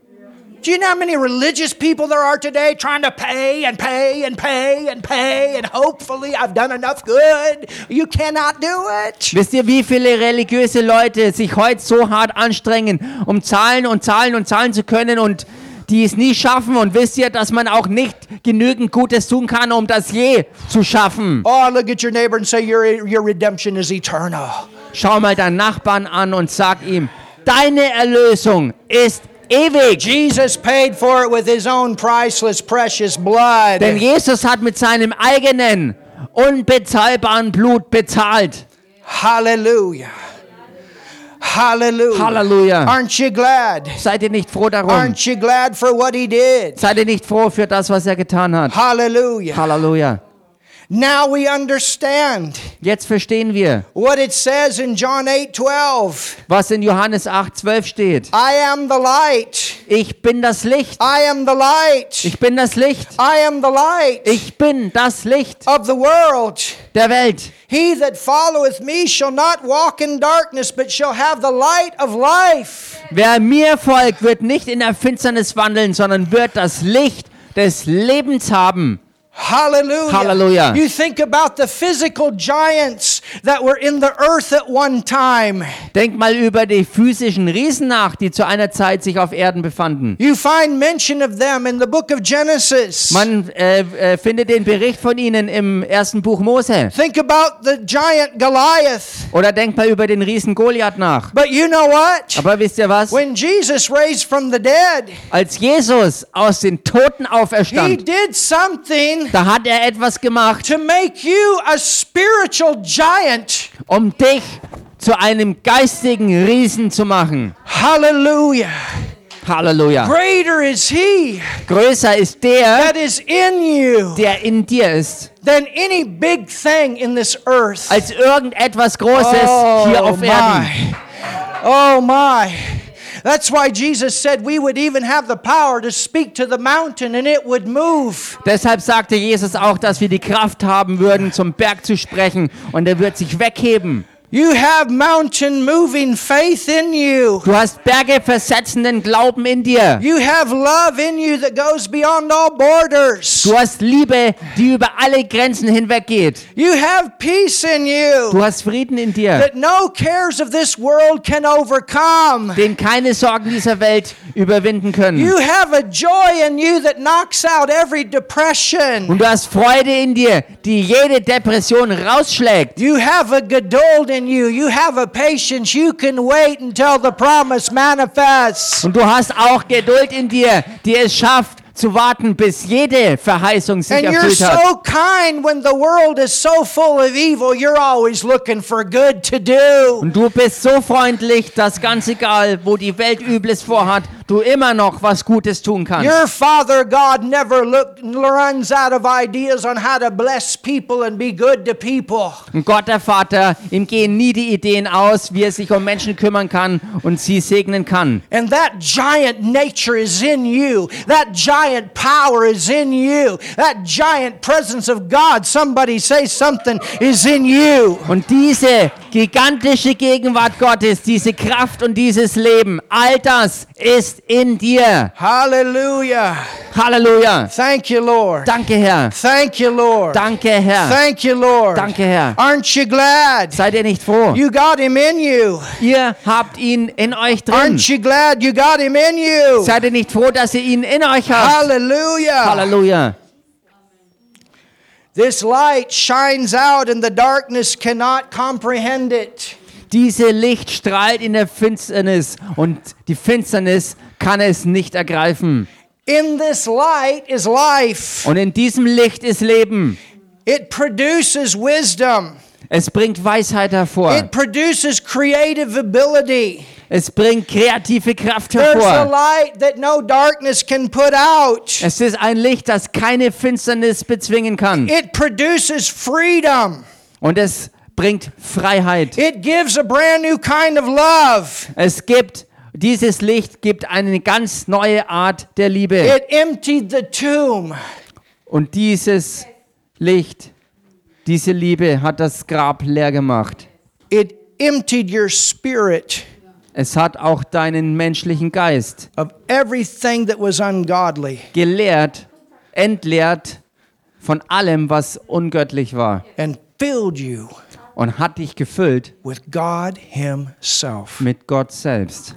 Do you know how many religious people there are today trying to pay and pay and pay and pay and hopefully I've done enough good? You cannot do it. Wisst ihr, wie viele religiöse Leute sich heute so hart anstrengen, um zahlen und zahlen und zahlen zu können und die es nie schaffen? Und wisst ihr, dass man auch nicht genügend Gutes tun kann, um das je zu schaffen? Oh, look at your neighbor and say, Your, your redemption is eternal. Schau mal deinen Nachbarn an und sag ihm, deine Erlösung ist ewig. Jesus paid for it with his own priceless, precious blood. Denn Jesus hat mit seinem eigenen, unbezahlbaren Blut bezahlt. Hallelujah. Hallelujah. Halleluja. Aren't you glad? Seid ihr nicht froh darum? Aren't you glad for what he did? Seid ihr nicht froh für das, was er getan hat? Hallelujah. Halleluja. Now we understand Jetzt verstehen wir, what it says in John 8 12. was in Johannes 8, 12 steht. I am the light. Ich bin das Licht. I am the light. Ich bin das Licht. I am the light Ich bin das Licht of the world. der Welt. He that followeth me shall not walk in darkness, but shall have the light of life. Wer mir folgt, wird nicht in der Finsternis wandeln, sondern wird das Licht des Lebens haben. Hallelujah. Hallelujah. You think about the physical giants that were in the earth at one time. Denk mal über die physischen Riesen nach, die zu einer Zeit sich auf Erden befanden. You find mention of them in the book of Genesis. Man äh, äh, findet den Bericht von ihnen im ersten Buch Mose. Think about the giant Goliath. Oder denk mal über den Riesen Goliath nach. But you know what? Aber wisst ihr was? When Jesus raised from the dead, Als Jesus aus den Toten he auferstand, did something da hat er etwas gemacht, to make you a spiritual giant. um dich zu einem geistigen Riesen zu machen. Hallelujah. Halleluja. Greater is He Größer ist der, that is in you der in dir ist, than any big thing in this earth. als irgendetwas Großes hier auf Erden. my. Oh my. That's why Jesus said we would even have the power to speak to the mountain and it would move. Deshalb sagte Jesus auch, dass wir die Kraft haben würden, zum Berg zu sprechen und er wird sich wegheben. You have mountain moving faith in you. Du hast Berge versetzenden Glauben in dir. You have love in you that goes beyond all borders. Du hast Liebe, die über alle Grenzen hinweggeht. You have peace in you Du hast Frieden in dir, that no cares of this world can overcome. den keine Sorgen dieser Welt überwinden können. You have a joy in you that knocks out every depression. Und du hast Freude in dir, die jede Depression rausschlägt. You have a geduld in you. You have a patience. You can wait until the promise manifests. Und du hast auch Geduld in dir, die es schafft, zu warten, bis jede Verheißung sich And erfüllt hat. so kind when the world is so full of evil. You're always looking for good to do. Und du bist so freundlich, dass ganz egal, wo die Welt Übles vorhat, du immer noch was Gutes tun kannst. Your Father God never look, runs out of ideas on how to bless people and be good to people. Und Gott, der Vater, ihm gehen nie die Ideen aus, wie er sich um Menschen kümmern kann und sie segnen kann. And that giant nature is in you. That giant power is in you. That giant presence of God, somebody say something, is in you. Und diese gigantische Gegenwart Gottes, diese Kraft und dieses Leben, all das ist in dir. Hallelujah. Halleluja. Thank you, Lord. Danke, Herr. Thank you, Lord. Danke, Herr. Thank you, Lord. Danke, Herr. Aren't you glad Seid ihr nicht froh? you got him in you? Ihr habt ihn in euch drin. Aren't you glad you got him in you? Seid ihr nicht froh, dass ihr ihn in euch habt? Hallelujah. Halleluja. This light shines out and the darkness cannot comprehend it. Diese Licht strahlt in der Finsternis und die Finsternis kann es nicht ergreifen. In this light is life. Und in diesem Licht ist Leben. It produces wisdom. Es bringt Weisheit hervor. It produces creative ability. Es bringt kreative Kraft hervor. light that no darkness can put out. Es ist ein Licht, das keine Finsternis bezwingen kann. It produces freedom. Und es bringt Freiheit. It gives a brand new kind of love. Es gibt, dieses Licht gibt eine ganz neue Art der Liebe. It emptied the tomb. Und dieses Licht, diese Liebe hat das Grab leer gemacht. It emptied your spirit Es hat auch deinen menschlichen Geist of everything that was ungodly geleert, entleert von allem, was ungöttlich war and filled you und hat dich gefüllt with God Himself. mit Gott selbst.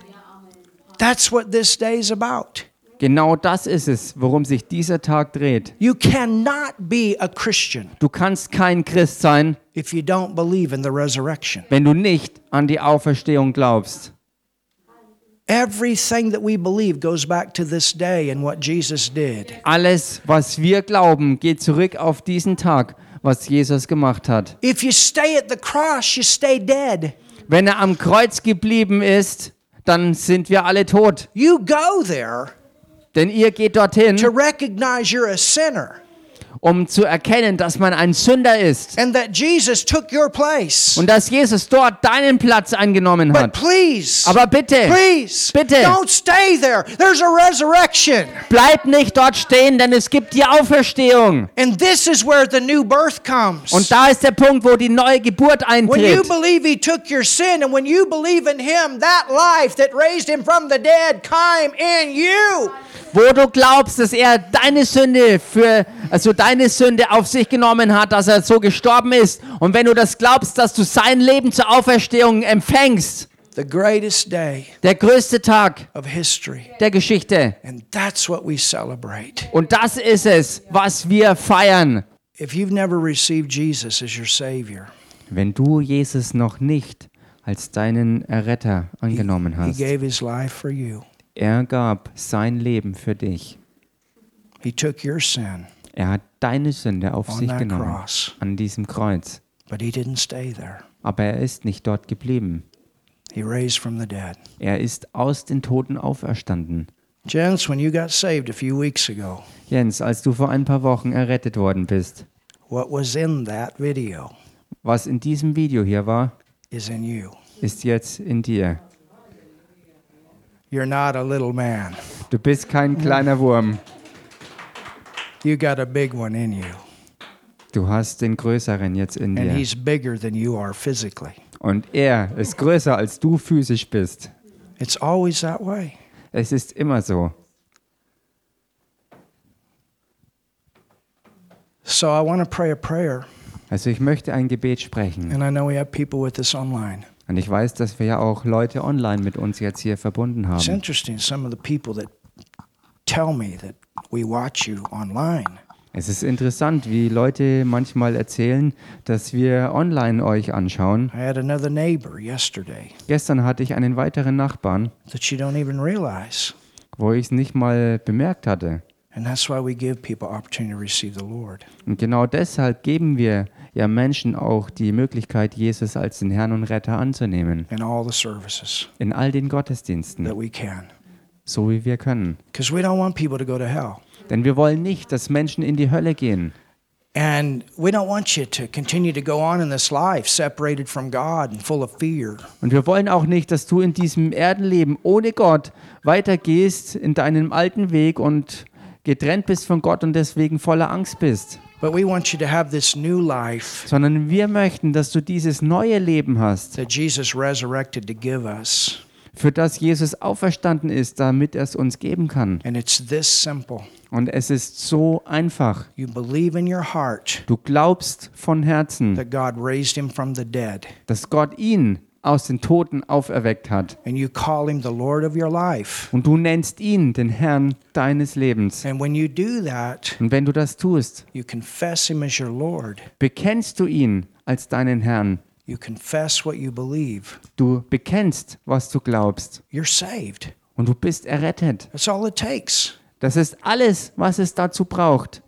That's what this day is about. Genau das ist es, worum sich dieser Tag dreht. You cannot be a Christian Du kannst kein Christ sein, if you don't believe in the resurrection. wenn du nicht an die Auferstehung glaubst. Everything that we believe goes back to this day and what Jesus did. Alles, was wir glauben, geht zurück auf diesen Tag, was Jesus gemacht hat. If you stay at the cross, you stay dead. Wenn er am Kreuz geblieben ist, dann sind wir alle tot. You go there Denn ihr geht dorthin, to recognize you're a sinner um zu erkennen, dass man ein Sünder ist and that Jesus took your place. und dass Jesus dort deinen Platz eingenommen But hat. please, Aber bitte, please, bitte. don't stay there. There's a resurrection. bleib nicht dort stehen, denn es gibt die Auferstehung. And this is where the new birth comes. Und da ist der Punkt, wo die neue Geburt When you eintritt. believe he took your sin and when you believe in him, that life that raised him from the dead came in you. Wo du glaubst, dass er deine Sünde für, also deine Sünde auf sich genommen hat, dass er so gestorben ist. Und wenn du das glaubst, dass du sein Leben zur Auferstehung empfängst, The greatest day der größte Tag of history. der Geschichte. And that's what we celebrate. Und das ist es, was wir feiern. If you've never received Jesus as your Savior, Wenn du Jesus noch nicht als deinen Erretter angenommen He hast, gave His life for you. Er gab sein Leben für dich. He took your sin, Er hat deine Sünde auf On sich that genommen cross. an diesem Kreuz. but He didn't stay there. Aber er ist nicht dort geblieben. He raised from the dead. Er ist aus den Toten auferstanden. Jens, when you got saved a few weeks ago, Jens, als du vor ein paar Wochen errettet worden bist, what was in that video was in diesem Video hier war, is in you. ist jetzt in dir. You're not a little man. Du bist kein kleiner Wurm. You got a big one in you. Du hast den Größeren jetzt in And dir. he's bigger than you are physically. Und er ist größer, als du physisch bist. It's always that way. Es ist immer so. So I want to pray a prayer. Also ich möchte ein Gebet sprechen. And I know we have people with us online. Und ich weiß, dass wir ja auch Leute online mit uns jetzt hier verbunden It's haben. interesting, some of the people that tell me that we watch you online. Es ist interessant, wie Leute manchmal erzählen, dass wir online euch anschauen. I had another neighbor yesterday Gestern hatte ich einen weiteren Nachbarn, that you don't even realize. wo ich es nicht mal bemerkt hatte. And that's why we give people opportunity to receive the Lord. Und genau deshalb geben wir ja Menschen auch die Möglichkeit, Jesus als den Herrn und Retter anzunehmen. in all the services In all den Gottesdiensten, that we can. so wie wir können. Because we don't want people to go to hell. Denn wir wollen nicht, dass Menschen in die Hölle gehen. And we don't want you to continue to go on in this life separated from God and full of fear. Und wir wollen auch nicht, dass du in diesem Erdenleben ohne Gott weitergehst in deinem alten Weg und getrennt bist von Gott und deswegen voller Angst bist. But we want you to have this new life Sondern wir möchten, dass du dieses neue Leben hast, that Jesus resurrected to give us. für das Jesus auferstanden ist, damit er es uns geben kann. And it's this simple. Und es ist so einfach. You believe in your heart Du glaubst von Herzen, that God raised him from the dead, dass Gott ihn aus den Toten auferweckt hat. Und du nennst ihn den Herrn deines Lebens. Und wenn du das tust, bekennst du ihn als deinen Herrn. Du bekennst, was du glaubst. Und du bist errettet. Das ist alles, was es dazu braucht.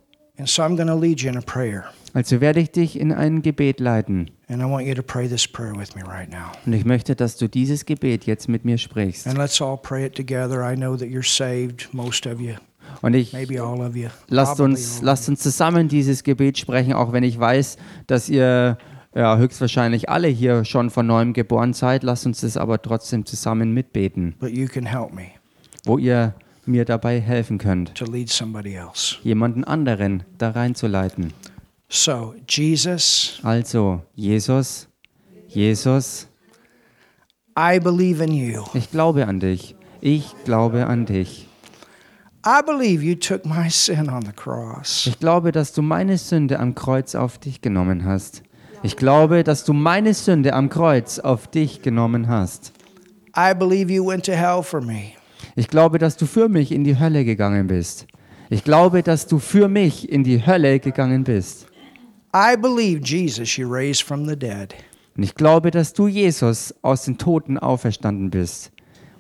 Also werde ich dich in ein Gebet leiten. And I want you to pray this prayer with me right now. Und ich möchte, dass du dieses Gebet jetzt mit mir sprichst. And let's all pray it together. I know that you're saved, most of you, Und ich maybe all of you. lasst uns, all. lasst uns zusammen dieses Gebet sprechen, auch wenn ich weiß, dass ihr ja, höchstwahrscheinlich alle hier schon von neuem geboren seid. Lasst uns das aber trotzdem zusammen mitbeten, But you can help me wo ihr mir dabei helfen könnt, jemanden anderen da reinzuleiten. So, Jesus, Also, Jesus, Jesus, I believe in you. ich glaube an dich. Ich glaube an dich. I believe you took my sin on the cross. Ich glaube, dass du meine Sünde am Kreuz auf dich genommen hast. Ich glaube, dass du meine Sünde am Kreuz auf dich genommen hast. I believe you went to hell for me. Ich glaube, dass du für mich in die Hölle gegangen bist. Ich glaube, dass du für mich in die Hölle gegangen bist. I believe, Jesus, you raised from the dead. Und ich glaube, dass du Jesus aus den Toten auferstanden bist.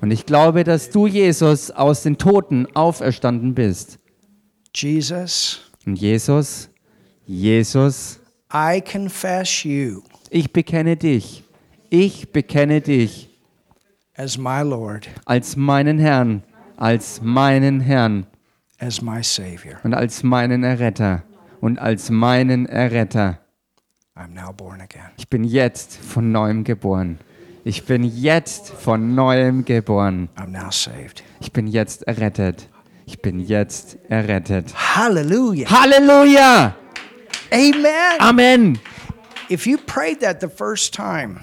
Und ich glaube, dass du Jesus aus den Toten auferstanden bist. Jesus, Und Jesus, Jesus, I confess you ich bekenne dich. Ich bekenne dich as my Lord, als meinen Herrn, als meinen Herrn as my Savior. und als meinen Erretter und als meinen Erretter. Ich bin jetzt von neuem geboren. Ich bin jetzt von neuem geboren. Ich bin jetzt errettet. Ich bin jetzt errettet. Hallelujah. Halleluja! Amen. Amen! If you prayed that the first time,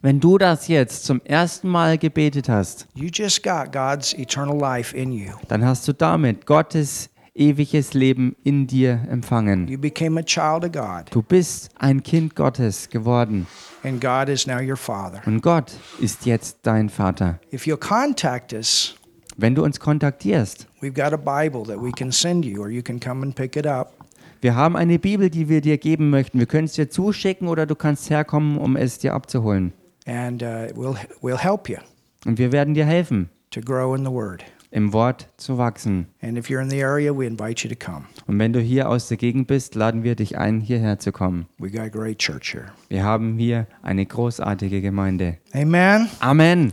Wenn du das jetzt zum ersten Mal gebetet hast, you just got God's eternal life in you. dann hast du damit Gottes ewiges Leben in dir empfangen. You became a child of God, Du bist ein Kind Gottes geworden and God is now your Father. und Gott ist jetzt dein Vater. If you'll contact us, Wenn du uns kontaktierst, we've got a Bible that we can send you, or you can come and pick it up. wir haben eine Bibel, die wir dir geben möchten. Wir können es dir zuschicken oder du kannst herkommen, um es dir abzuholen. uh, Und wir werden dir helfen, to grow in the Word. Im Wort zu wachsen. Area. Und wenn du hier aus der Gegend bist, laden wir dich ein, hierher zu kommen. Wir haben hier eine großartige Gemeinde. Amen. Amen.